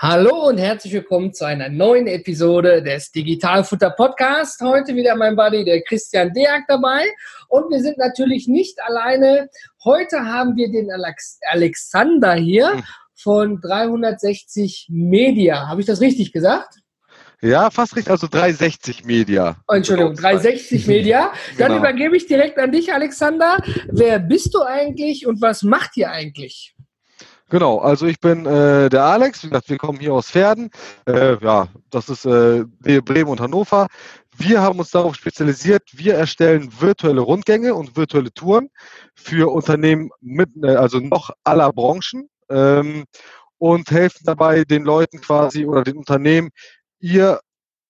Hallo und herzlich willkommen zu einer neuen Episode des Digitalfutter Podcast. Heute wieder mein Buddy, der Christian Deak dabei. Und wir sind natürlich nicht alleine. Heute haben wir den Alex Alexander hier hm. von 360 Media. Habe ich das richtig gesagt? Ja, fast richtig, also 360 Media. Entschuldigung, 360 Media. Dann genau. übergebe ich direkt an dich, Alexander. Wer bist du eigentlich und was macht ihr eigentlich? Genau, also ich bin äh, der Alex, wie gesagt, wir kommen hier aus Pferden. Äh, ja, das ist äh, Bremen und Hannover. Wir haben uns darauf spezialisiert, wir erstellen virtuelle Rundgänge und virtuelle Touren für Unternehmen mit, äh, also noch aller Branchen ähm, und helfen dabei den Leuten quasi oder den Unternehmen, ihr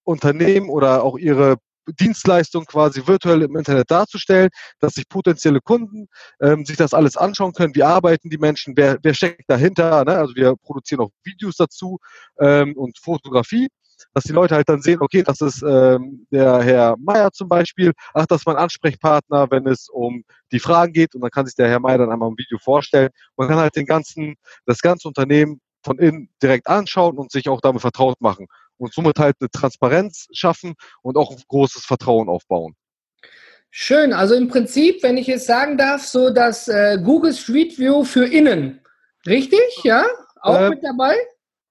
Unternehmen oder auch ihre Dienstleistung quasi virtuell im Internet darzustellen, dass sich potenzielle Kunden ähm, sich das alles anschauen können. Wie arbeiten die Menschen? Wer, wer steckt dahinter? Ne? Also wir produzieren auch Videos dazu ähm, und Fotografie dass die Leute halt dann sehen, okay, das ist ähm, der Herr Meier zum Beispiel, ach, das ist mein Ansprechpartner, wenn es um die Fragen geht und dann kann sich der Herr Meier dann einmal im Video vorstellen. Man kann halt den ganzen, das ganze Unternehmen von innen direkt anschauen und sich auch damit vertraut machen und somit halt eine Transparenz schaffen und auch großes Vertrauen aufbauen. Schön, also im Prinzip, wenn ich es sagen darf, so das äh, Google Street View für innen. Richtig, ja? Auch äh, mit dabei?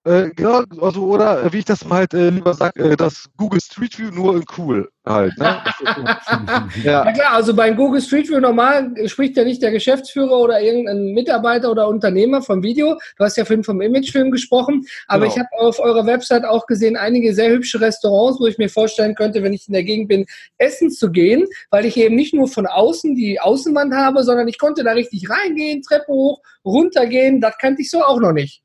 Äh, genau, also oder äh, wie ich das mal halt äh, lieber sage, äh, das Google Street View nur in cool halt. Ne? ja. ja. klar, also beim Google Street View normal spricht ja nicht der Geschäftsführer oder irgendein Mitarbeiter oder Unternehmer vom Video. Du hast ja vorhin vom Imagefilm gesprochen, aber genau. ich habe auf eurer Website auch gesehen einige sehr hübsche Restaurants, wo ich mir vorstellen könnte, wenn ich in der Gegend bin, essen zu gehen, weil ich eben nicht nur von außen die Außenwand habe, sondern ich konnte da richtig reingehen, Treppe hoch, runtergehen. Das kannte ich so auch noch nicht.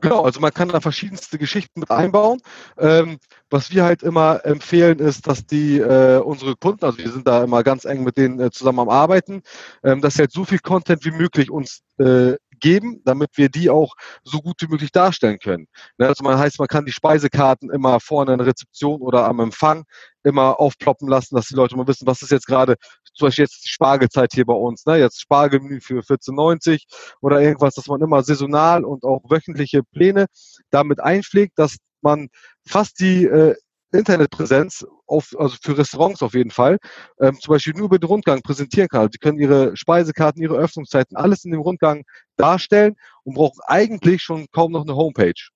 Genau, also man kann da verschiedenste Geschichten mit einbauen. Ähm, was wir halt immer empfehlen, ist, dass die äh, unsere Kunden, also wir sind da immer ganz eng mit denen äh, zusammen am Arbeiten, ähm, dass sie halt so viel Content wie möglich uns äh, geben, damit wir die auch so gut wie möglich darstellen können. Ne, also man heißt, man kann die Speisekarten immer vorne in der Rezeption oder am Empfang immer aufploppen lassen, dass die Leute mal wissen, was ist jetzt gerade, zum Beispiel jetzt die Spargelzeit hier bei uns, ne? jetzt Spargelmenü für 14,90 oder irgendwas, dass man immer saisonal und auch wöchentliche Pläne damit einpflegt, dass man fast die äh, Internetpräsenz auf, also für Restaurants auf jeden Fall, ähm, zum Beispiel nur über den Rundgang präsentieren kann. Sie können ihre Speisekarten, ihre Öffnungszeiten, alles in dem Rundgang darstellen und brauchen eigentlich schon kaum noch eine Homepage.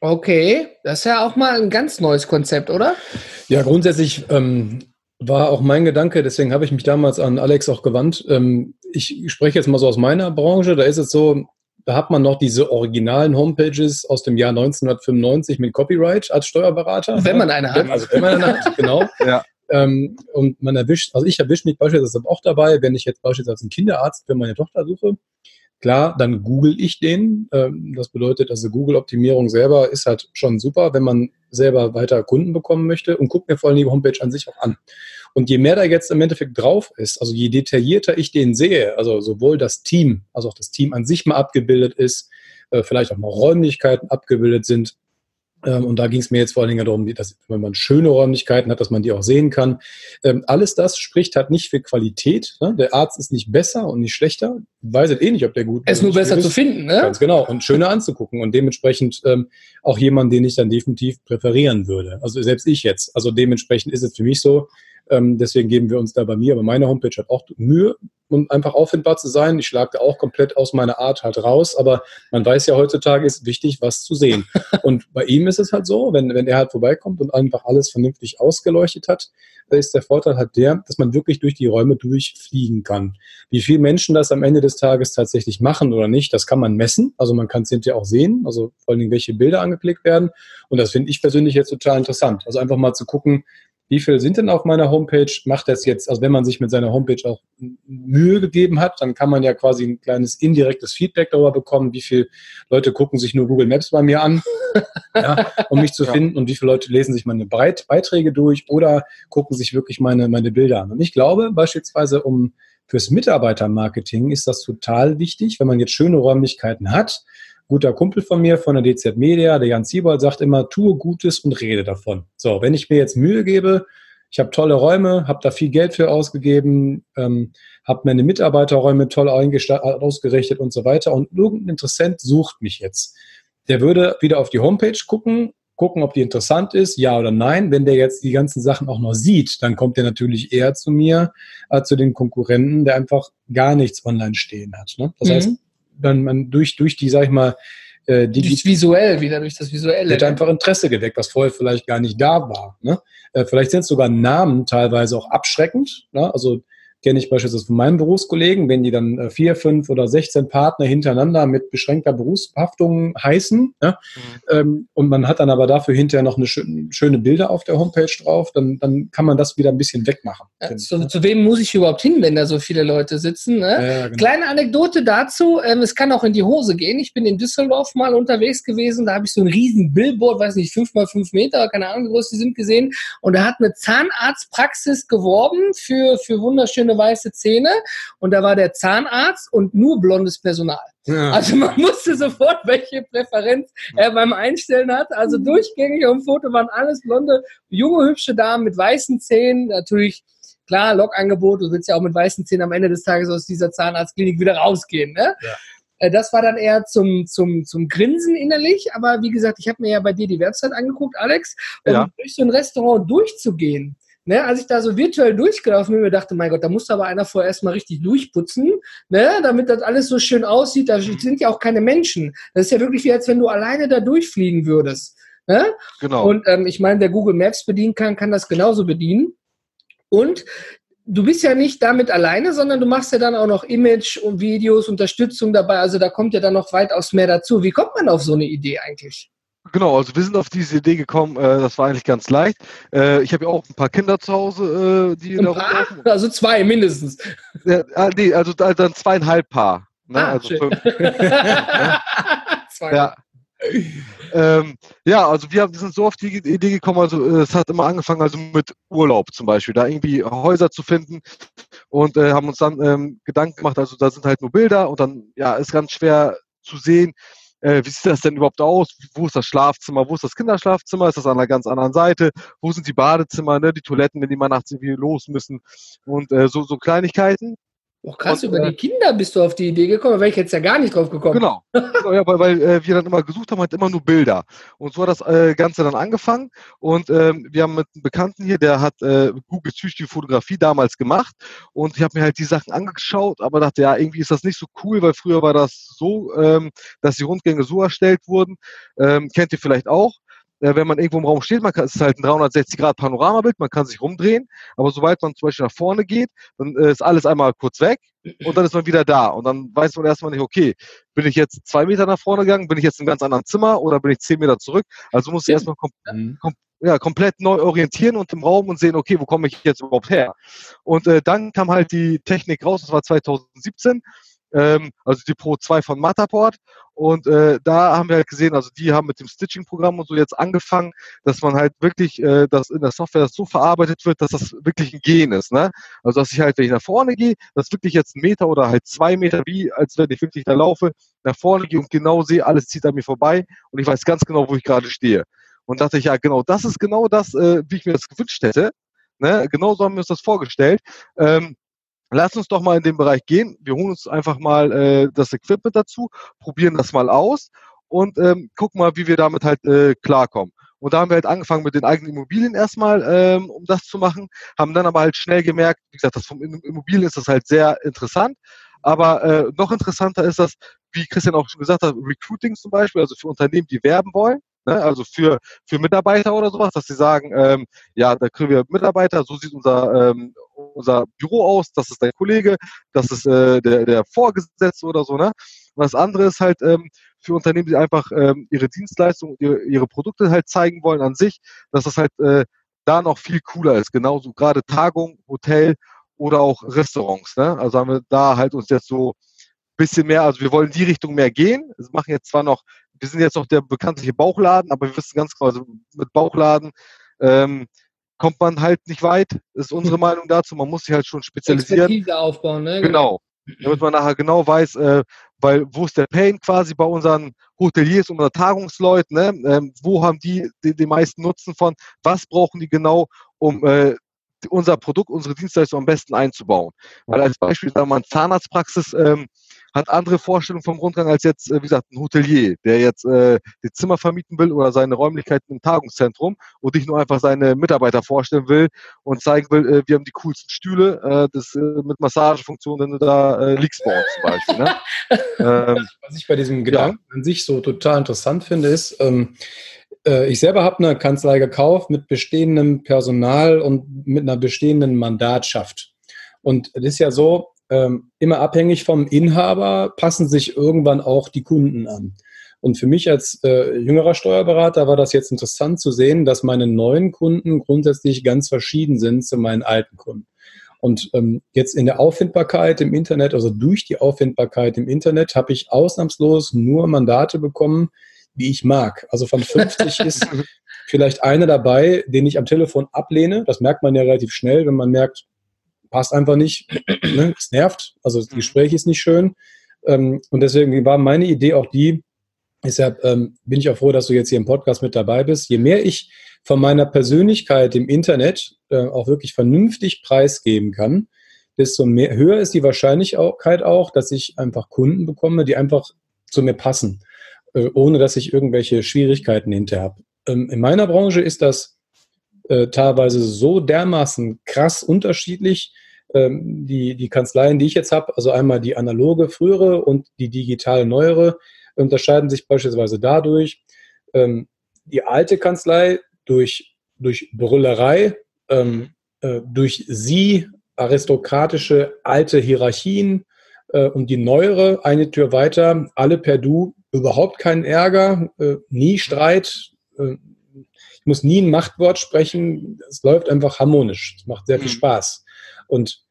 Okay, das ist ja auch mal ein ganz neues Konzept, oder? Ja, grundsätzlich ähm, war auch mein Gedanke, deswegen habe ich mich damals an Alex auch gewandt. Ähm, ich spreche jetzt mal so aus meiner Branche, da ist es so, da hat man noch diese originalen Homepages aus dem Jahr 1995 mit Copyright als Steuerberater. Wenn man eine hat. Also wenn man eine hat, genau. ja. Ähm, und man erwischt, also ich erwische mich beispielsweise auch dabei, wenn ich jetzt beispielsweise einen Kinderarzt für meine Tochter suche. Klar, dann google ich den. Ähm, das bedeutet, also Google-Optimierung selber ist halt schon super, wenn man selber weiter Kunden bekommen möchte und guckt mir vor allem die Homepage an sich auch an. Und je mehr da jetzt im Endeffekt drauf ist, also je detaillierter ich den sehe, also sowohl das Team, also auch das Team an sich mal abgebildet ist, äh, vielleicht auch mal Räumlichkeiten abgebildet sind, und da ging es mir jetzt vor allen Dingen darum, dass, wenn man schöne Räumlichkeiten hat, dass man die auch sehen kann. Ähm, alles das spricht halt nicht für Qualität. Ne? Der Arzt ist nicht besser und nicht schlechter. Weiß halt eh nicht, ob der gut ist. Er ist nur besser ist. zu finden, ne? Ganz genau. Und schöner anzugucken. Und dementsprechend ähm, auch jemand, den ich dann definitiv präferieren würde. Also selbst ich jetzt. Also dementsprechend ist es für mich so, ähm, deswegen geben wir uns da bei mir, aber meine Homepage hat auch Mühe, um einfach auffindbar zu sein. Ich schlage da auch komplett aus meiner Art halt raus, aber man weiß ja heutzutage ist wichtig, was zu sehen. und bei ihm ist es halt so, wenn, wenn er halt vorbeikommt und einfach alles vernünftig ausgeleuchtet hat, da ist der Vorteil halt der, dass man wirklich durch die Räume durchfliegen kann. Wie viele Menschen das am Ende des Tages tatsächlich machen oder nicht, das kann man messen. Also man kann es hinterher auch sehen, also vor allen Dingen, welche Bilder angeklickt werden. Und das finde ich persönlich jetzt total interessant. Also einfach mal zu gucken, wie viel sind denn auf meiner Homepage? Macht das jetzt, also wenn man sich mit seiner Homepage auch Mühe gegeben hat, dann kann man ja quasi ein kleines indirektes Feedback darüber bekommen, wie viele Leute gucken sich nur Google Maps bei mir an, ja, um mich zu ja. finden und wie viele Leute lesen sich meine Breit Beiträge durch oder gucken sich wirklich meine, meine Bilder an. Und ich glaube beispielsweise, um fürs Mitarbeitermarketing ist das total wichtig, wenn man jetzt schöne Räumlichkeiten hat, guter Kumpel von mir von der DZ Media, der Jan Siebold, sagt immer, tue Gutes und rede davon. So, wenn ich mir jetzt Mühe gebe, ich habe tolle Räume, habe da viel Geld für ausgegeben, ähm, habe meine Mitarbeiterräume toll ausgerichtet und so weiter und irgendein Interessent sucht mich jetzt. der würde wieder auf die Homepage gucken, gucken, ob die interessant ist, ja oder nein. Wenn der jetzt die ganzen Sachen auch noch sieht, dann kommt der natürlich eher zu mir als zu den Konkurrenten, der einfach gar nichts online stehen hat. Ne? Das mhm. heißt, dann man durch, durch die, sag ich mal, äh, die, durch visuell, wieder durch das Visuelle. Wird einfach Interesse geweckt, was vorher vielleicht gar nicht da war. Ne? Äh, vielleicht sind sogar Namen teilweise auch abschreckend. Ne? Also kenne ich beispielsweise von meinen Berufskollegen, wenn die dann äh, vier, fünf oder 16 Partner hintereinander mit beschränkter Berufshaftung heißen ja, mhm. ähm, und man hat dann aber dafür hinterher noch eine schön, schöne Bilder auf der Homepage drauf, dann, dann kann man das wieder ein bisschen wegmachen. Ja, zu, ne? zu, wem muss ich überhaupt hin, wenn da so viele Leute sitzen? Ne? Ja, genau. Kleine Anekdote dazu, ähm, es kann auch in die Hose gehen. Ich bin in Düsseldorf mal unterwegs gewesen, da habe ich so ein riesen Billboard, weiß nicht, fünf mal fünf Meter, keine Ahnung, wie groß die sind, gesehen und da hat eine Zahnarztpraxis geworben für, für wunderschöne schöne weiße Zähne und da war der Zahnarzt und nur blondes Personal. Ja. Also man musste sofort, welche Präferenz er beim Einstellen hat. Also durchgängig auf dem Foto waren alles blonde, junge, hübsche Damen mit weißen Zähnen. Natürlich, klar, Lokangebot, du willst ja auch mit weißen Zähnen am Ende des Tages aus dieser Zahnarztklinik wieder rausgehen. Ne? Ja. Äh, das war dann eher zum, zum, zum Grinsen innerlich. Aber wie gesagt, ich habe mir ja bei dir die Website angeguckt, Alex, um ja. durch so ein Restaurant durchzugehen Ne, als ich da so virtuell durchgelaufen bin, mir dachte, mein Gott, da muss aber einer vorher erstmal richtig durchputzen, ne, damit das alles so schön aussieht. Da sind ja auch keine Menschen. Das ist ja wirklich wie, als wenn du alleine da durchfliegen würdest. Ne? Genau. Und ähm, ich meine, wer Google Maps bedienen kann, kann das genauso bedienen. Und du bist ja nicht damit alleine, sondern du machst ja dann auch noch Image und Videos, Unterstützung dabei. Also da kommt ja dann noch weitaus mehr dazu. Wie kommt man auf so eine Idee eigentlich? Genau, also wir sind auf diese Idee gekommen, äh, das war eigentlich ganz leicht. Äh, ich habe ja auch ein paar Kinder zu Hause, äh, die ein da rumlaufen. Also zwei mindestens. Ja, ah, nee, also, dann zweieinhalb Paar. Ne? Ah, also fünf. Zwei. Ja. Ähm, ja, also wir, wir, sind so auf die Idee gekommen, also äh, es hat immer angefangen also mit Urlaub zum Beispiel, da irgendwie Häuser zu finden und äh, haben uns dann ähm, Gedanken gemacht, also da sind halt nur Bilder und dann ja ist ganz schwer zu sehen, äh, wie sieht das denn überhaupt aus? Wo ist das Schlafzimmer? Wo ist das Kinderschlafzimmer? Ist das an einer ganz anderen Seite? Wo sind die Badezimmer, ne? die Toiletten, wenn die mal nachts irgendwie los müssen? Und äh, so, so Kleinigkeiten. Oh, krass, und, über äh, die Kinder bist du auf die Idee gekommen, da wäre ich jetzt ja gar nicht drauf gekommen. Genau, genau ja, weil, weil äh, wir dann immer gesucht haben, halt immer nur Bilder. Und so hat das äh, Ganze dann angefangen. Und ähm, wir haben mit einem Bekannten hier, der hat äh, Google die Fotografie damals gemacht. Und ich habe mir halt die Sachen angeschaut, aber dachte, ja, irgendwie ist das nicht so cool, weil früher war das so, ähm, dass die Rundgänge so erstellt wurden. Ähm, kennt ihr vielleicht auch äh, wenn man irgendwo im Raum steht, man kann, es ist halt ein 360 Grad Panoramabild, man kann sich rumdrehen, aber sobald man zum Beispiel nach vorne geht, dann äh, ist alles einmal kurz weg und dann ist man wieder da und dann weiß man erstmal nicht, okay, bin ich jetzt zwei Meter nach vorne gegangen, bin ich jetzt in einem ganz anderen Zimmer oder bin ich zehn Meter zurück? Also muss ich erstmal kom mhm. kom ja, komplett neu orientieren und im Raum und sehen, okay, wo komme ich jetzt überhaupt her? Und äh, dann kam halt die Technik raus, das war 2017 ähm, also die Pro 2 von Matterport. Und äh, da haben wir halt gesehen, also die haben mit dem Stitching-Programm und so jetzt angefangen, dass man halt wirklich, äh, dass in der Software das so verarbeitet wird, dass das wirklich ein Gen ist. Ne? Also dass ich halt, wenn ich nach vorne gehe, dass wirklich jetzt ein Meter oder halt zwei Meter, wie als wenn ich wirklich da laufe, nach vorne gehe und genau sehe, alles zieht an mir vorbei und ich weiß ganz genau, wo ich gerade stehe. Und dachte ich, ja genau, das ist genau das, äh, wie ich mir das gewünscht hätte. Ne? Genau so haben wir uns das vorgestellt. Ähm, Lass uns doch mal in den Bereich gehen. Wir holen uns einfach mal äh, das Equipment dazu, probieren das mal aus und ähm, gucken mal, wie wir damit halt äh, klarkommen. Und da haben wir halt angefangen mit den eigenen Immobilien erstmal, ähm, um das zu machen, haben dann aber halt schnell gemerkt, wie gesagt, das vom Immobilien ist das halt sehr interessant. Aber äh, noch interessanter ist das, wie Christian auch schon gesagt hat, Recruiting zum Beispiel, also für Unternehmen, die werben wollen. Ne? Also für, für Mitarbeiter oder sowas, dass sie sagen, ähm, ja, da kriegen wir Mitarbeiter, so sieht unser, ähm, unser Büro aus, das ist dein Kollege, das ist äh, der, der Vorgesetzte oder so. Ne? Und das andere ist halt ähm, für Unternehmen, die einfach ähm, ihre Dienstleistungen, ihre, ihre Produkte halt zeigen wollen an sich, dass das halt äh, da noch viel cooler ist. Genauso gerade Tagung, Hotel oder auch Restaurants. Ne? Also haben wir da halt uns jetzt so bisschen mehr, also wir wollen in die Richtung mehr gehen. Wir machen jetzt zwar noch wir sind jetzt noch der bekanntliche Bauchladen, aber wir wissen ganz genau, also mit Bauchladen ähm, kommt man halt nicht weit, ist unsere Meinung dazu. Man muss sich halt schon spezialisieren. Expertise aufbauen, ne? Genau. Damit man nachher genau weiß, äh, weil wo ist der Pain quasi bei unseren Hoteliers und unseren Tagungsleuten, ne? Ähm, wo haben die den meisten Nutzen von, was brauchen die genau, um äh, unser Produkt, unsere Dienstleistung am besten einzubauen. Weil als Beispiel, sagen wir mal, Zahnarztpraxis ähm, hat andere Vorstellungen vom Rundgang als jetzt, äh, wie gesagt, ein Hotelier, der jetzt äh, die Zimmer vermieten will oder seine Räumlichkeiten im Tagungszentrum und nicht nur einfach seine Mitarbeiter vorstellen will und zeigen will, äh, wir haben die coolsten Stühle, äh, das äh, mit Massagefunktion, wenn du da äh, liegst bei uns zum Beispiel. Ne? ähm, Was ich bei diesem Gedanken ja. an sich so total interessant finde, ist, ähm, äh, ich selber habe eine Kanzlei gekauft mit bestehendem Personal und mit einer bestehenden Mandatschaft. Und es ist ja so, ähm, immer abhängig vom Inhaber passen sich irgendwann auch die Kunden an. Und für mich als äh, jüngerer Steuerberater war das jetzt interessant zu sehen, dass meine neuen Kunden grundsätzlich ganz verschieden sind zu meinen alten Kunden. Und ähm, jetzt in der Auffindbarkeit im Internet, also durch die Auffindbarkeit im Internet, habe ich ausnahmslos nur Mandate bekommen, wie ich mag. Also von 50 ist vielleicht einer dabei, den ich am Telefon ablehne. Das merkt man ja relativ schnell, wenn man merkt, passt einfach nicht, ne? es nervt, also das mhm. Gespräch ist nicht schön. Ähm, und deswegen war meine Idee auch die, deshalb ähm, bin ich auch froh, dass du jetzt hier im Podcast mit dabei bist. Je mehr ich von meiner Persönlichkeit im Internet äh, auch wirklich vernünftig preisgeben kann, desto mehr, höher ist die Wahrscheinlichkeit auch, dass ich einfach Kunden bekomme, die einfach zu mir passen. Äh, ohne dass ich irgendwelche Schwierigkeiten hinter habe. Ähm, in meiner Branche ist das äh, teilweise so dermaßen krass unterschiedlich. Ähm, die, die Kanzleien, die ich jetzt habe, also einmal die analoge frühere und die digital neuere, unterscheiden sich beispielsweise dadurch, ähm, die alte Kanzlei durch, durch Brüllerei, ähm, äh, durch sie aristokratische alte Hierarchien äh, und die neuere, eine Tür weiter, alle per Du, überhaupt keinen Ärger, äh, nie Streit. Äh, ich muss nie ein Machtwort sprechen. Es läuft einfach harmonisch. Es macht sehr viel mhm. Spaß. Und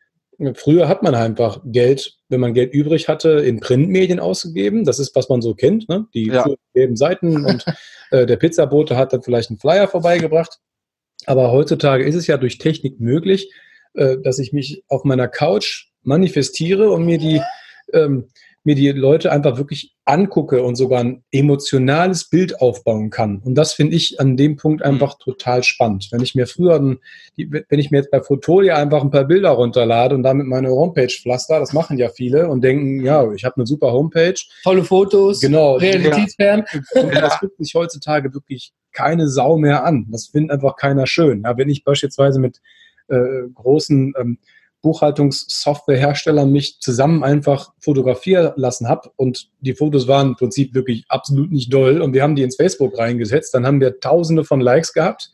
früher hat man einfach Geld, wenn man Geld übrig hatte, in Printmedien ausgegeben. Das ist, was man so kennt, ne? die ja. gelben Seiten. Und äh, der Pizzabote hat dann vielleicht einen Flyer vorbeigebracht. Aber heutzutage ist es ja durch Technik möglich, äh, dass ich mich auf meiner Couch manifestiere und mir die ähm, mir die Leute einfach wirklich angucke und sogar ein emotionales Bild aufbauen kann. Und das finde ich an dem Punkt einfach total spannend. Wenn ich mir früher, ein, wenn ich mir jetzt bei Fotolia einfach ein paar Bilder runterlade und damit meine Homepage pflaster, das machen ja viele und denken, ja, ich habe eine super Homepage. Tolle Fotos, genau, realitätsfern. Und das guckt sich heutzutage wirklich keine Sau mehr an. Das findet einfach keiner schön. Ja, wenn ich beispielsweise mit äh, großen ähm, Buchhaltungssoftwarehersteller mich zusammen einfach fotografieren lassen habe und die Fotos waren im Prinzip wirklich absolut nicht doll. Und wir haben die ins Facebook reingesetzt, dann haben wir tausende von Likes gehabt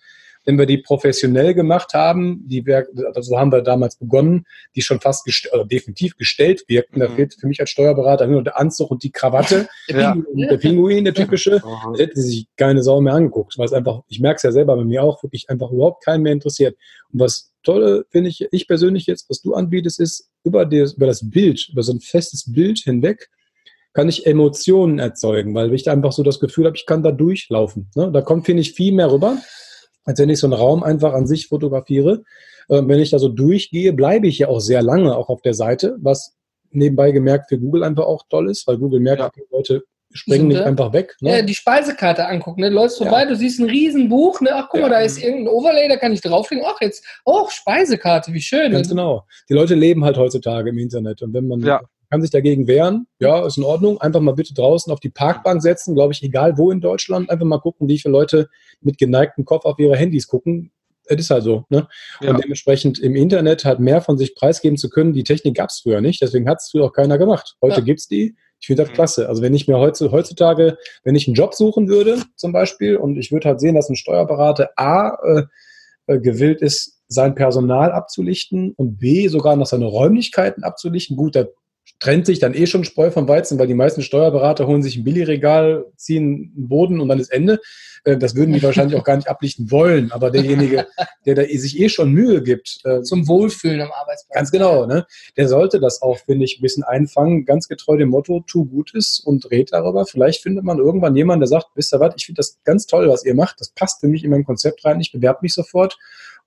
wenn wir die professionell gemacht haben, die wir, also haben wir damals begonnen, die schon fast gest oder definitiv gestellt wirkten. Mhm. Da fehlt für mich als Steuerberater nur der Anzug und die Krawatte. ja. Der Pinguin, der typische. Mhm. Da hätte sich keine Sau mehr angeguckt, weil es einfach, ich merke es ja selber bei mir auch, wirklich einfach überhaupt keinen mehr interessiert. Und was Tolle finde ich, ich persönlich jetzt, was du anbietest, ist über das, über das Bild, über so ein festes Bild hinweg, kann ich Emotionen erzeugen, weil ich da einfach so das Gefühl habe, ich kann da durchlaufen. Ne? Da kommt, finde ich, viel mehr rüber als wenn ich so einen Raum einfach an sich fotografiere. Äh, wenn ich da so durchgehe, bleibe ich ja auch sehr lange auch auf der Seite, was nebenbei gemerkt für Google einfach auch toll ist, weil Google merkt, ja. die Leute springen nicht einfach weg. Ne? Ja, die Speisekarte angucken. Ne? Du läufst vorbei, ja. du siehst ein Riesenbuch. Ne? Ach, guck ja. mal, da ist irgendein Overlay, da kann ich draufklicken. Ach, jetzt, oh, Speisekarte, wie schön. Ganz genau. Die Leute leben halt heutzutage im Internet. Und wenn man ja kann sich dagegen wehren. Ja, ist in Ordnung. Einfach mal bitte draußen auf die Parkbank setzen, glaube ich, egal wo in Deutschland. Einfach mal gucken, wie viele Leute mit geneigtem Kopf auf ihre Handys gucken. Es ist halt so. Ne? Ja. Und dementsprechend im Internet halt mehr von sich preisgeben zu können, die Technik gab es früher nicht. Deswegen hat es früher auch keiner gemacht. Heute ja. gibt es die. Ich finde das mhm. klasse. Also wenn ich mir heutzutage, wenn ich einen Job suchen würde, zum Beispiel, und ich würde halt sehen, dass ein Steuerberater A äh, äh, gewillt ist, sein Personal abzulichten und B sogar noch seine Räumlichkeiten abzulichten. Gut, da trennt sich dann eh schon Spreu vom Weizen, weil die meisten Steuerberater holen sich ein Billigregal, ziehen einen Boden und dann ist Ende. Äh, das würden die wahrscheinlich auch gar nicht ablichten wollen. Aber derjenige, der da sich eh schon Mühe gibt. Äh, Zum Wohlfühlen am Arbeitsplatz. Ganz genau, ne? Der sollte das auch, finde ich, ein bisschen einfangen. Ganz getreu dem Motto, tu Gutes und red darüber. Vielleicht findet man irgendwann jemanden, der sagt, wisst ihr was, ich finde das ganz toll, was ihr macht. Das passt für mich in mein Konzept rein. Ich bewerbe mich sofort.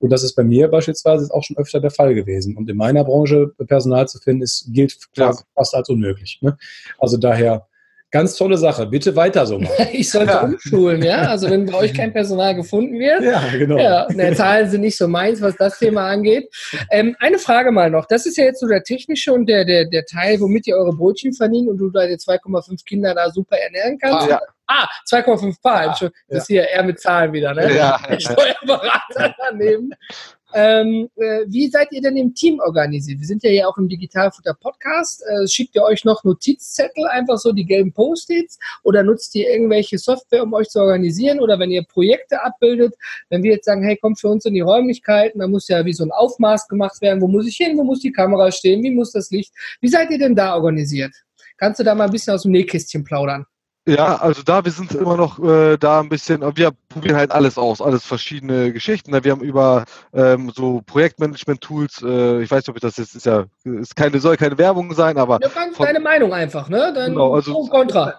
Und das ist bei mir beispielsweise auch schon öfter der Fall gewesen. Und in meiner Branche Personal zu finden, ist, gilt ja. fast als unmöglich. Ne? Also daher Ganz tolle Sache. Bitte weiter so machen. ich sollte ja. umschulen, ja. Also wenn bei euch kein Personal gefunden wird. Ja, genau. Ja, ne, Zahlen sind nicht so meins, was das Thema angeht. Ähm, eine Frage mal noch. Das ist ja jetzt so der technische und der, der, der Teil, womit ihr eure Brötchen verdient und du deine 2,5 Kinder da super ernähren kannst. Ah, ja. Ah, 2,5 Paar. Ja, das ist hier eher mit Zahlen wieder, ne? Ja. Der Steuerberater daneben. Ähm, äh, wie seid ihr denn im Team organisiert? Wir sind ja hier auch im Digitalfutter Podcast. Äh, schickt ihr euch noch Notizzettel, einfach so die gelben Post-its oder nutzt ihr irgendwelche Software, um euch zu organisieren? Oder wenn ihr Projekte abbildet, wenn wir jetzt sagen, hey, kommt für uns in die Räumlichkeiten, dann muss ja wie so ein Aufmaß gemacht werden. Wo muss ich hin? Wo muss die Kamera stehen? Wie muss das Licht? Wie seid ihr denn da organisiert? Kannst du da mal ein bisschen aus dem Nähkästchen plaudern? Ja, also da, wir sind immer noch äh, da ein bisschen, wir probieren halt alles aus, alles verschiedene Geschichten. Wir haben über ähm, so Projektmanagement-Tools, äh, ich weiß nicht, ob ich das jetzt ist ja, ist keine, soll keine Werbung sein, aber. Ja, ganz von, deine Meinung einfach, ne? Dann genau, also, Kontra.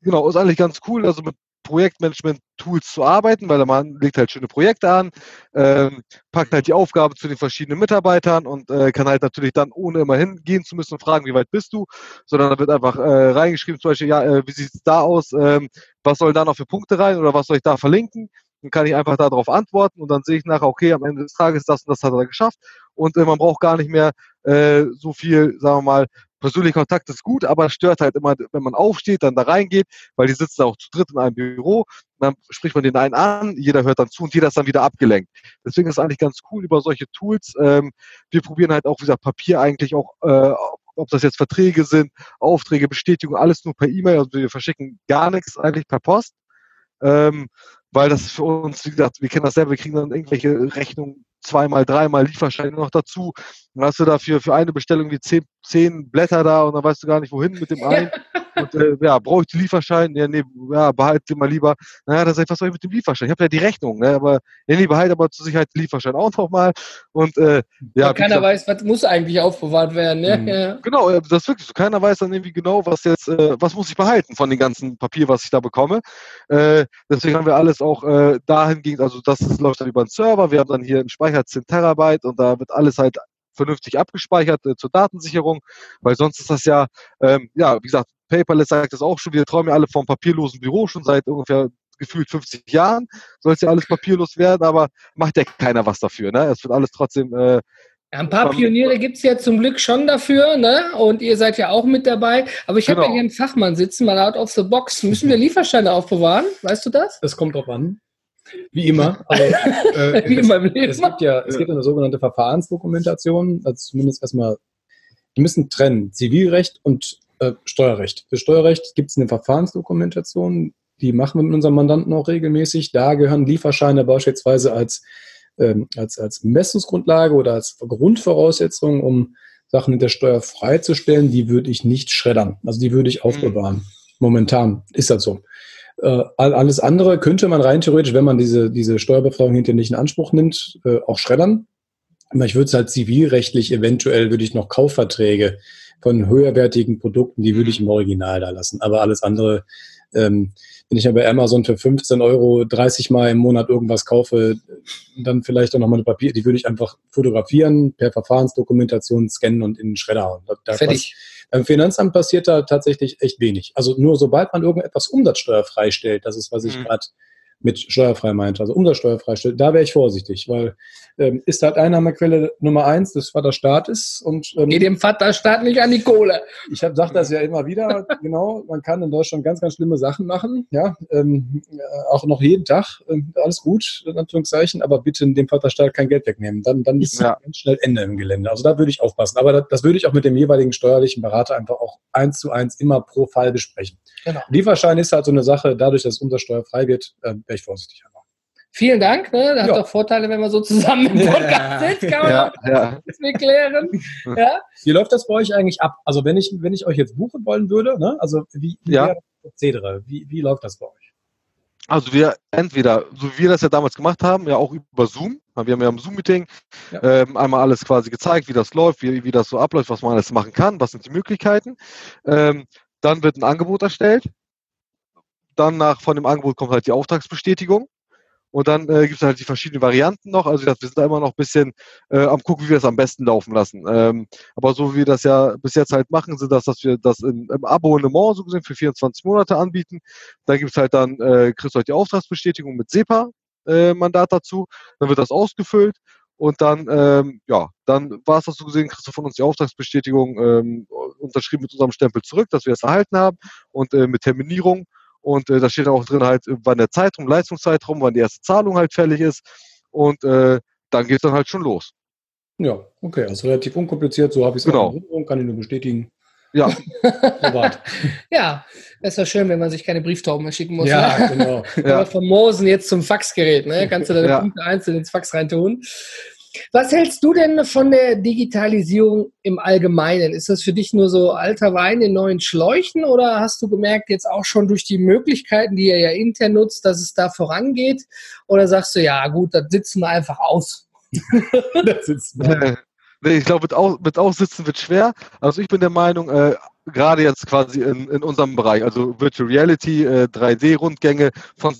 Genau, ist eigentlich ganz cool. Also mit Projektmanagement-Tools zu arbeiten, weil der Mann legt halt schöne Projekte an, ähm, packt halt die Aufgabe zu den verschiedenen Mitarbeitern und äh, kann halt natürlich dann, ohne immer hingehen zu müssen und fragen, wie weit bist du, sondern da wird einfach äh, reingeschrieben, zum Beispiel, ja, äh, wie sieht es da aus, ähm, was sollen da noch für Punkte rein oder was soll ich da verlinken? Dann kann ich einfach darauf antworten und dann sehe ich nachher, okay, am Ende des Tages das und das hat er geschafft und äh, man braucht gar nicht mehr äh, so viel, sagen wir mal, persönlicher Kontakt ist gut, aber stört halt immer, wenn man aufsteht, dann da reingeht, weil die sitzen auch zu dritt in einem Büro. Dann spricht man den einen an, jeder hört dann zu und jeder ist dann wieder abgelenkt. Deswegen ist es eigentlich ganz cool über solche Tools. Ähm, wir probieren halt auch, wie gesagt, Papier eigentlich auch, äh, ob das jetzt Verträge sind, Aufträge, Bestätigungen, alles nur per E-Mail. Also wir verschicken gar nichts eigentlich per Post. Ähm, weil das für uns, wie gesagt, wir kennen das selber, wir kriegen dann irgendwelche Rechnungen zweimal, dreimal Lieferscheine noch dazu. Dann hast du dafür für eine Bestellung wie zehn, zehn Blätter da und dann weißt du gar nicht, wohin mit dem einen. Und äh, ja, brauche ich den Lieferschein? Ja, nee, ja, behalte den mal lieber. Naja, das ist was soll ich mit dem Lieferschein? Ich habe ja die Rechnung, ne? Aber ja, nee, behalte aber zur Sicherheit den Lieferschein auch nochmal. Und äh, ja. Aber keiner weiß, was muss eigentlich aufbewahrt werden, ne? Mhm. Ja. Genau, das ist wirklich so. Keiner weiß dann irgendwie genau, was jetzt, äh, was muss ich behalten von dem ganzen Papier, was ich da bekomme. Äh, deswegen haben wir alles auch äh, dahingehend, also das läuft dann über den Server. Wir haben dann hier einen Speicher 10 Terabyte und da wird alles halt vernünftig abgespeichert äh, zur Datensicherung, weil sonst ist das ja, ähm, ja, wie gesagt, Paperless sagt das auch schon, wir träumen ja alle vom papierlosen Büro schon seit ungefähr gefühlt 50 Jahren, soll es ja alles papierlos werden, aber macht ja keiner was dafür. Ne? Es wird alles trotzdem äh, ja, ein paar Pioniere gibt es ja zum Glück schon dafür, ne? Und ihr seid ja auch mit dabei. Aber ich genau. habe ja hier einen Fachmann sitzen, mal out of the box. Müssen wir Lieferscheine aufbewahren? Weißt du das? Das kommt drauf an. Wie immer. Aber, äh, Wie immer im Leben. Es, gibt ja, es gibt eine sogenannte Verfahrensdokumentation, also zumindest erstmal, wir müssen trennen, Zivilrecht und äh, Steuerrecht. Für Steuerrecht gibt es eine Verfahrensdokumentation, die machen wir mit unserem Mandanten auch regelmäßig. Da gehören Lieferscheine beispielsweise als, ähm, als, als Messungsgrundlage oder als Grundvoraussetzung, um Sachen in der Steuer freizustellen, die würde ich nicht schreddern. Also die würde ich mhm. aufbewahren. Momentan ist das so. Äh, alles andere könnte man rein theoretisch, wenn man diese, diese Steuerbefreiung hinterher nicht in Anspruch nimmt, äh, auch schreddern. Aber ich würde es halt zivilrechtlich eventuell, würde ich noch Kaufverträge von höherwertigen Produkten, die würde ich im Original da lassen. Aber alles andere, ähm, wenn ich ja bei Amazon für 15 Euro 30 Mal im Monat irgendwas kaufe, dann vielleicht auch nochmal ein Papier, die würde ich einfach fotografieren, per Verfahrensdokumentation scannen und in den Schredder hauen. Da, Fertig. Beim Finanzamt passiert da tatsächlich echt wenig. Also nur sobald man irgendetwas umsatzsteuerfrei stellt, das ist, was ich mhm. gerade mit steuerfrei meinte, also umsatzsteuerfrei stellt, da wäre ich vorsichtig, weil ähm, ist halt Einnahmequelle Nummer eins des Vaterstaates. Und, ähm, Geh dem Vaterstaat nicht an die Kohle. Ich sage das ja immer wieder, genau, man kann in Deutschland ganz, ganz schlimme Sachen machen, ja, ähm, äh, auch noch jeden Tag, äh, alles gut, in Anführungszeichen, aber bitte dem Vaterstaat kein Geld wegnehmen, dann, dann ist ja. ganz schnell Ende im Gelände. Also da würde ich aufpassen, aber das, das würde ich auch mit dem jeweiligen steuerlichen Berater einfach auch eins zu eins immer pro Fall besprechen. Genau. Lieferschein ist halt so eine Sache, dadurch, dass umsatzsteuerfrei wird, äh, wäre ich vorsichtig Vielen Dank. Ne? Das ja. hat doch Vorteile, wenn man so zusammen im Podcast sitzt, kann man ja, ja. klären. Ja? Wie läuft das bei euch eigentlich ab? Also wenn ich, wenn ich euch jetzt buchen wollen würde, ne? also wie, wie ja. Prozedere? Wie, wie läuft das bei euch? Also wir entweder, so wie wir das ja damals gemacht haben, ja auch über Zoom. Wir haben ja im Zoom-Meeting ja. ähm, einmal alles quasi gezeigt, wie das läuft, wie, wie das so abläuft, was man alles machen kann, was sind die Möglichkeiten. Ähm, dann wird ein Angebot erstellt. Dann nach von dem Angebot kommt halt die Auftragsbestätigung. Und dann äh, gibt es halt die verschiedenen Varianten noch. Also wir sind da immer noch ein bisschen äh, am gucken, wie wir das am besten laufen lassen. Ähm, aber so wie wir das ja bis jetzt halt machen, sind das, dass wir das im, im Abonnement so gesehen für 24 Monate anbieten. Da gibt es halt dann, äh, kriegst du halt die Auftragsbestätigung mit SEPA-Mandat äh, dazu. Dann wird das ausgefüllt. Und dann, ähm, ja, dann war es das so gesehen, kriegst du von uns die Auftragsbestätigung ähm, unterschrieben mit unserem Stempel zurück, dass wir es erhalten haben und äh, mit Terminierung. Und äh, da steht auch drin halt, wann der Zeitraum, Leistungszeitraum, wann die erste Zahlung halt fällig ist. Und äh, dann geht es dann halt schon los. Ja, okay, also relativ unkompliziert, so habe ich es genau. in Erinnerung, kann ich nur bestätigen. Ja. ja, ist doch schön, wenn man sich keine Brieftauben mehr schicken muss. Ja, ne? genau. ja. Vom Morsen jetzt zum Faxgerät, ne? Kannst du deine ja. Punkte einzeln ins Fax reintun. Was hältst du denn von der Digitalisierung im Allgemeinen? Ist das für dich nur so alter Wein in neuen Schläuchen oder hast du gemerkt, jetzt auch schon durch die Möglichkeiten, die ihr ja intern nutzt, dass es da vorangeht? Oder sagst du, ja gut, das sitzen wir einfach aus? das sitzen wir. Nee, ich glaube, mit, Au mit Aussitzen wird schwer. Also ich bin der Meinung, äh, gerade jetzt quasi in, in unserem Bereich, also Virtual Reality, äh, 3D-Rundgänge von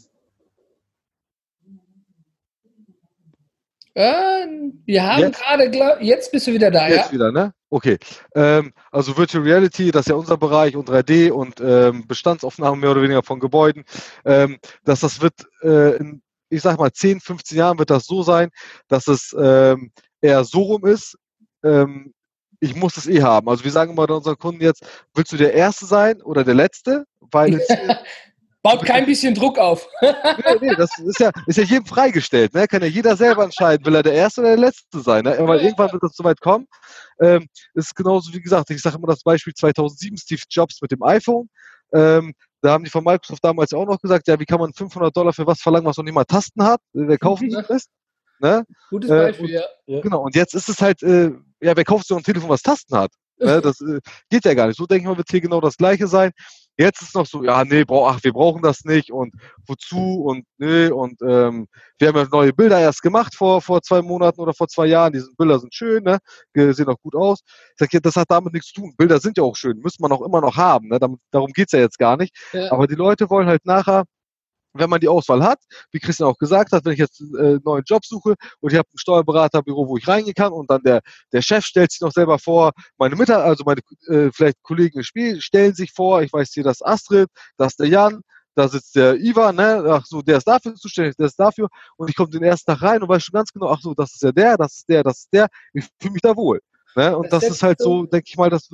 Äh, wir haben jetzt? gerade, jetzt bist du wieder da, jetzt ja? wieder, ne? Okay. Ähm, also Virtual Reality, das ist ja unser Bereich und 3D und ähm, Bestandsaufnahmen mehr oder weniger von Gebäuden. Ähm, dass das wird, äh, in, ich sag mal, 10, 15 Jahren wird das so sein, dass es ähm, eher so rum ist. Ähm, ich muss es eh haben. Also wir sagen immer unseren Kunden jetzt, willst du der Erste sein oder der Letzte? Weil Baut kein bisschen Druck auf. nee, nee, das ist ja, ist ja jedem freigestellt. Ne? Kann ja jeder selber entscheiden, will er der Erste oder der Letzte sein. Ne? Weil irgendwann wird das so weit kommen. Ähm, ist genauso wie gesagt, ich sage immer das Beispiel 2007, Steve Jobs mit dem iPhone. Ähm, da haben die von Microsoft damals auch noch gesagt, ja, wie kann man 500 Dollar für was verlangen, was noch nicht mal Tasten hat? Wer kaufen mhm. ist? Ne? Gutes Beispiel, äh, und, ja. Genau, und jetzt ist es halt, äh, ja, wer kauft so ein Telefon, was Tasten hat? Ne? Das äh, geht ja gar nicht. So denke ich mal, wird hier genau das Gleiche sein. Jetzt ist noch so, ja, nee, brauch, ach, wir brauchen das nicht und wozu und nee und ähm, wir haben ja neue Bilder erst gemacht vor, vor zwei Monaten oder vor zwei Jahren. Diese Bilder sind schön, ne? sehen auch gut aus. Ich sage, ja, das hat damit nichts zu tun. Bilder sind ja auch schön, müssen man auch immer noch haben. Ne? Damit, darum geht's ja jetzt gar nicht. Ja. Aber die Leute wollen halt nachher wenn man die Auswahl hat, wie Christian auch gesagt hat, wenn ich jetzt einen äh, neuen Job suche und ich habe ein Steuerberaterbüro, wo ich reingehen kann und dann der, der Chef stellt sich noch selber vor, meine Mitarbeiter, also meine äh, vielleicht Kollegen im Spiel stellen sich vor, ich weiß hier, das Astrid, das ist der Jan, da sitzt der Ivan, ne, ach so, der ist dafür zuständig, der ist dafür und ich komme den ersten Tag rein und weiß schon ganz genau, ach so, das ist ja der, das ist der, das ist der, ich fühle mich da wohl. Ne? Und das, das ist halt so, denke ich mal, das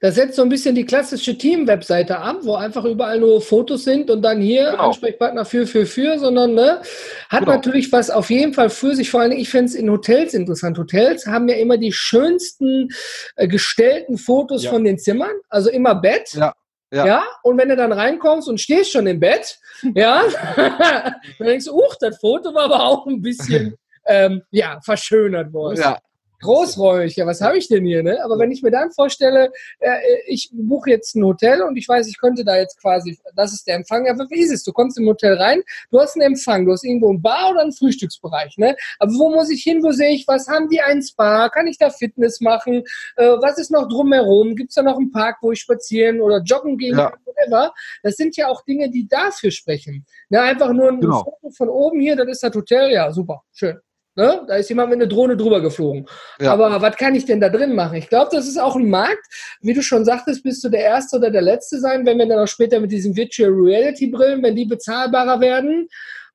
das setzt so ein bisschen die klassische Team-Webseite ab, wo einfach überall nur Fotos sind und dann hier genau. Ansprechpartner für, für, für, sondern ne, hat genau. natürlich was auf jeden Fall für sich. Vor allem, ich fände es in Hotels interessant. Hotels haben ja immer die schönsten äh, gestellten Fotos ja. von den Zimmern, also immer Bett. Ja. Ja. ja. und wenn du dann reinkommst und stehst schon im Bett, ja, dann denkst du, uch, das Foto war aber auch ein bisschen, ähm, ja, verschönert worden. Ja, großräumig, ja, was habe ich denn hier, ne? Aber wenn ich mir dann vorstelle, äh, ich buche jetzt ein Hotel und ich weiß, ich könnte da jetzt quasi, das ist der Empfang, ja, wie ist es? Du kommst im Hotel rein, du hast einen Empfang, du hast irgendwo ein Bar oder einen Frühstücksbereich, ne? Aber wo muss ich hin, wo sehe ich, was haben die ein Spa, kann ich da Fitness machen, äh, was ist noch drumherum, gibt es da noch einen Park, wo ich spazieren oder joggen gehen ja. kann, whatever. Das sind ja auch Dinge, die dafür sprechen. Ne? Einfach nur ein genau. Foto von oben hier, das ist das Hotel, ja, super, schön. Ne? Da ist jemand mit einer Drohne drüber geflogen. Ja. Aber was kann ich denn da drin machen? Ich glaube, das ist auch ein Markt. Wie du schon sagtest, bist du der Erste oder der Letzte sein, wenn wir dann auch später mit diesen Virtual Reality Brillen, wenn die bezahlbarer werden.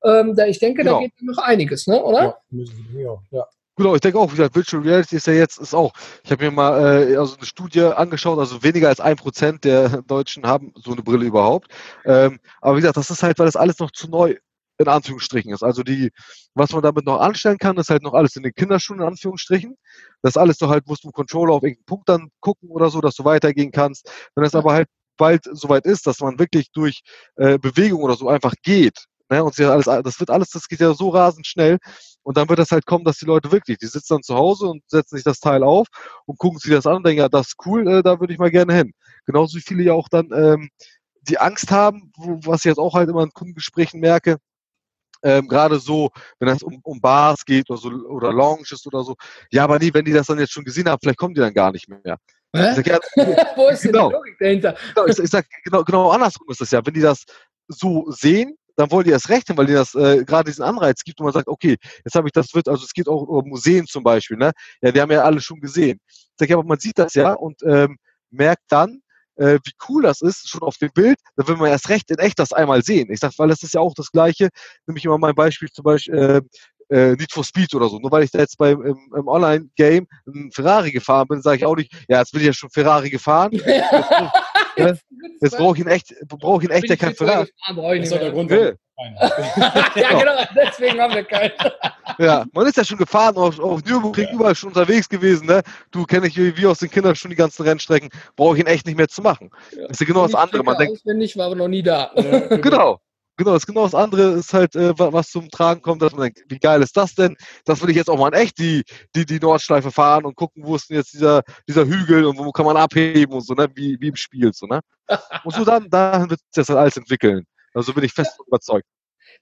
Ähm, da, ich denke, genau. da geht noch einiges, ne? oder? Ja, ja. Genau, ich denke auch, wie gesagt, Virtual Reality ist ja jetzt, ist auch, ich habe mir mal äh, also eine Studie angeschaut, also weniger als ein Prozent der Deutschen haben so eine Brille überhaupt. Ähm, aber wie gesagt, das ist halt, weil das alles noch zu neu in Anführungsstrichen ist. Also die, was man damit noch anstellen kann, ist halt noch alles in den Kinderschuhen in Anführungsstrichen. Das alles so halt, musst du im Controller auf irgendeinen Punkt dann gucken oder so, dass du weitergehen kannst. Wenn es aber halt bald soweit ist, dass man wirklich durch äh, Bewegung oder so einfach geht, ne, und sie alles, das wird alles, das geht ja so rasend schnell. Und dann wird das halt kommen, dass die Leute wirklich, die sitzen dann zu Hause und setzen sich das Teil auf und gucken sich das an und denken, ja, das ist cool, äh, da würde ich mal gerne hin. Genauso wie viele ja auch dann ähm, die Angst haben, wo, was ich jetzt auch halt immer in Kundengesprächen merke, ähm, gerade so, wenn es um, um Bars geht oder, so, oder Lounges oder so. Ja, aber nie, wenn die das dann jetzt schon gesehen haben, vielleicht kommen die dann gar nicht mehr. Sag, ja, Wo ist genau, die Logik dahinter? Genau, ich, ich sag, genau, genau andersrum ist das ja. Wenn die das so sehen, dann wollen die erst rechnen, weil die das äh, gerade diesen Anreiz gibt und man sagt, okay, jetzt habe ich das wird, also es geht auch um Museen zum Beispiel, ne? Ja, die haben ja alle schon gesehen. Ich sage, ja, aber man sieht das ja und ähm, merkt dann, äh, wie cool das ist, schon auf dem Bild, dann will man erst recht in echt das einmal sehen. Ich sage, weil das ist ja auch das Gleiche, nämlich immer mein Beispiel zum Beispiel, äh, äh, Need for Speed oder so. Nur weil ich da jetzt beim im, im Online-Game ein Ferrari gefahren bin, sage ich auch nicht, ja, jetzt bin ich ja schon Ferrari gefahren. Jetzt, jetzt brauche ich ihn echt, brauche ich ihn echt, der kein Ferrari. Das ist der Grund, ja, genau, deswegen haben wir keinen. ja, man ist ja schon gefahren, auf, auf Nürburgring überall schon unterwegs gewesen, ne? Du kenne ich wie aus den Kindern schon die ganzen Rennstrecken, brauche ich ihn echt nicht mehr zu machen. Ja. Das ist ja genau das andere. Man denkt, auswendig, war aber noch nie da. Ja, genau. Genau, das genau das andere ist halt, äh, was zum Tragen kommt, dass man denkt, wie geil ist das denn? Das will ich jetzt auch mal in echt die, die, die Nordschleife fahren und gucken, wo ist denn jetzt dieser, dieser Hügel und wo kann man abheben und so, ne? Wie, wie im Spiel, so, ne? Und so dann, dahin wird sich das halt alles entwickeln. Also bin ich fest überzeugt.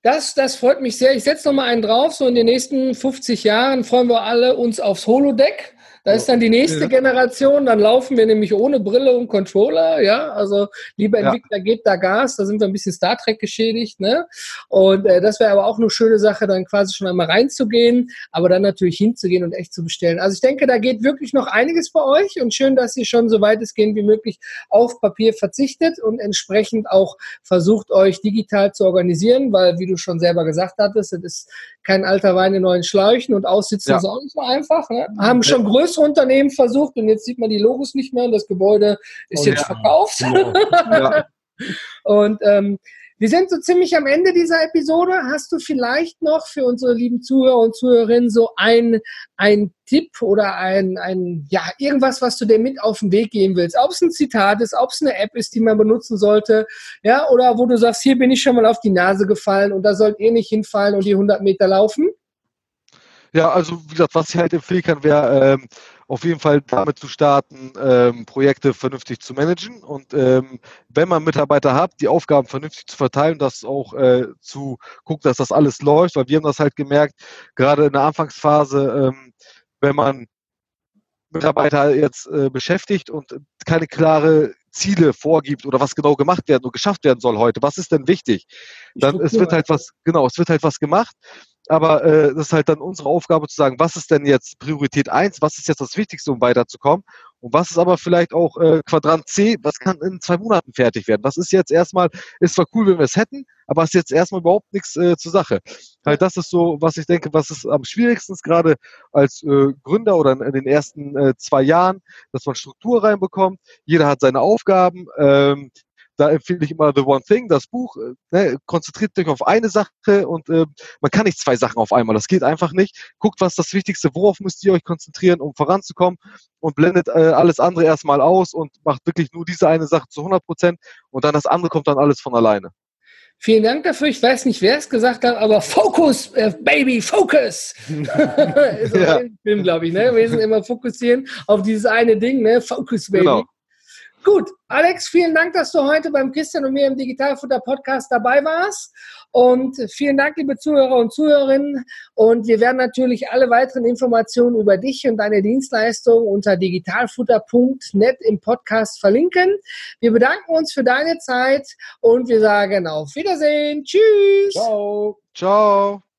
Das, das freut mich sehr. Ich setze noch mal einen drauf. So in den nächsten 50 Jahren freuen wir alle uns aufs Holodeck. Da ist dann die nächste Generation, dann laufen wir nämlich ohne Brille und Controller, ja. Also lieber Entwickler, ja. gebt da Gas, da sind wir ein bisschen Star Trek geschädigt, ne? Und äh, das wäre aber auch eine schöne Sache, dann quasi schon einmal reinzugehen, aber dann natürlich hinzugehen und echt zu bestellen. Also ich denke, da geht wirklich noch einiges bei euch und schön, dass ihr schon so weit es gehen wie möglich auf Papier verzichtet und entsprechend auch versucht, euch digital zu organisieren, weil, wie du schon selber gesagt hattest, es ist kein alter Wein in neuen Schläuchen und aussitzen ja. ist auch nicht so einfach. Ne? Haben schon größere Unternehmen versucht und jetzt sieht man die Logos nicht mehr und das Gebäude ist oh, jetzt ja. verkauft. Ja. und ähm, wir sind so ziemlich am Ende dieser Episode. Hast du vielleicht noch für unsere lieben Zuhörer und Zuhörerinnen so ein, ein Tipp oder ein, ein, ja, irgendwas, was du dir mit auf den Weg geben willst? Ob es ein Zitat ist, ob es eine App ist, die man benutzen sollte, ja, oder wo du sagst, hier bin ich schon mal auf die Nase gefallen und da sollt ihr nicht hinfallen und die 100 Meter laufen? Ja, also wie gesagt, was ich halt empfehlen kann, wäre ähm, auf jeden Fall damit zu starten, ähm, Projekte vernünftig zu managen. Und ähm, wenn man Mitarbeiter hat, die Aufgaben vernünftig zu verteilen, das auch äh, zu gucken, dass das alles läuft, weil wir haben das halt gemerkt, gerade in der Anfangsphase, ähm, wenn man Mitarbeiter jetzt äh, beschäftigt und keine klare Ziele vorgibt oder was genau gemacht werden und geschafft werden soll heute. Was ist denn wichtig? Dann es wird halt was, genau, es wird halt was gemacht aber äh, das ist halt dann unsere Aufgabe zu sagen, was ist denn jetzt Priorität 1, was ist jetzt das Wichtigste, um weiterzukommen und was ist aber vielleicht auch äh, Quadrant C, was kann in zwei Monaten fertig werden. Was ist jetzt erstmal, ist zwar cool, wenn wir es hätten, aber ist jetzt erstmal überhaupt nichts äh, zur Sache. Halt das ist so, was ich denke, was ist am schwierigsten gerade als äh, Gründer oder in, in den ersten äh, zwei Jahren, dass man Struktur reinbekommt. Jeder hat seine Aufgaben. Ähm, da empfehle ich immer The One Thing, das Buch. Äh, ne, konzentriert euch auf eine Sache und äh, man kann nicht zwei Sachen auf einmal. Das geht einfach nicht. Guckt, was das Wichtigste, worauf müsst ihr euch konzentrieren, um voranzukommen und blendet äh, alles andere erstmal aus und macht wirklich nur diese eine Sache zu 100 Prozent und dann das andere kommt dann alles von alleine. Vielen Dank dafür. Ich weiß nicht, wer es gesagt hat, aber Focus, äh, Baby, Focus. ist ja. ein Film, glaube ich. Ne? Wir sind immer fokussieren auf dieses eine Ding, ne? Focus, Baby. Genau. Gut, Alex, vielen Dank, dass du heute beim Christian und mir im Digitalfutter Podcast dabei warst. Und vielen Dank, liebe Zuhörer und Zuhörerinnen. Und wir werden natürlich alle weiteren Informationen über dich und deine Dienstleistung unter digitalfutter.net im Podcast verlinken. Wir bedanken uns für deine Zeit und wir sagen auf Wiedersehen. Tschüss. Ciao. Ciao.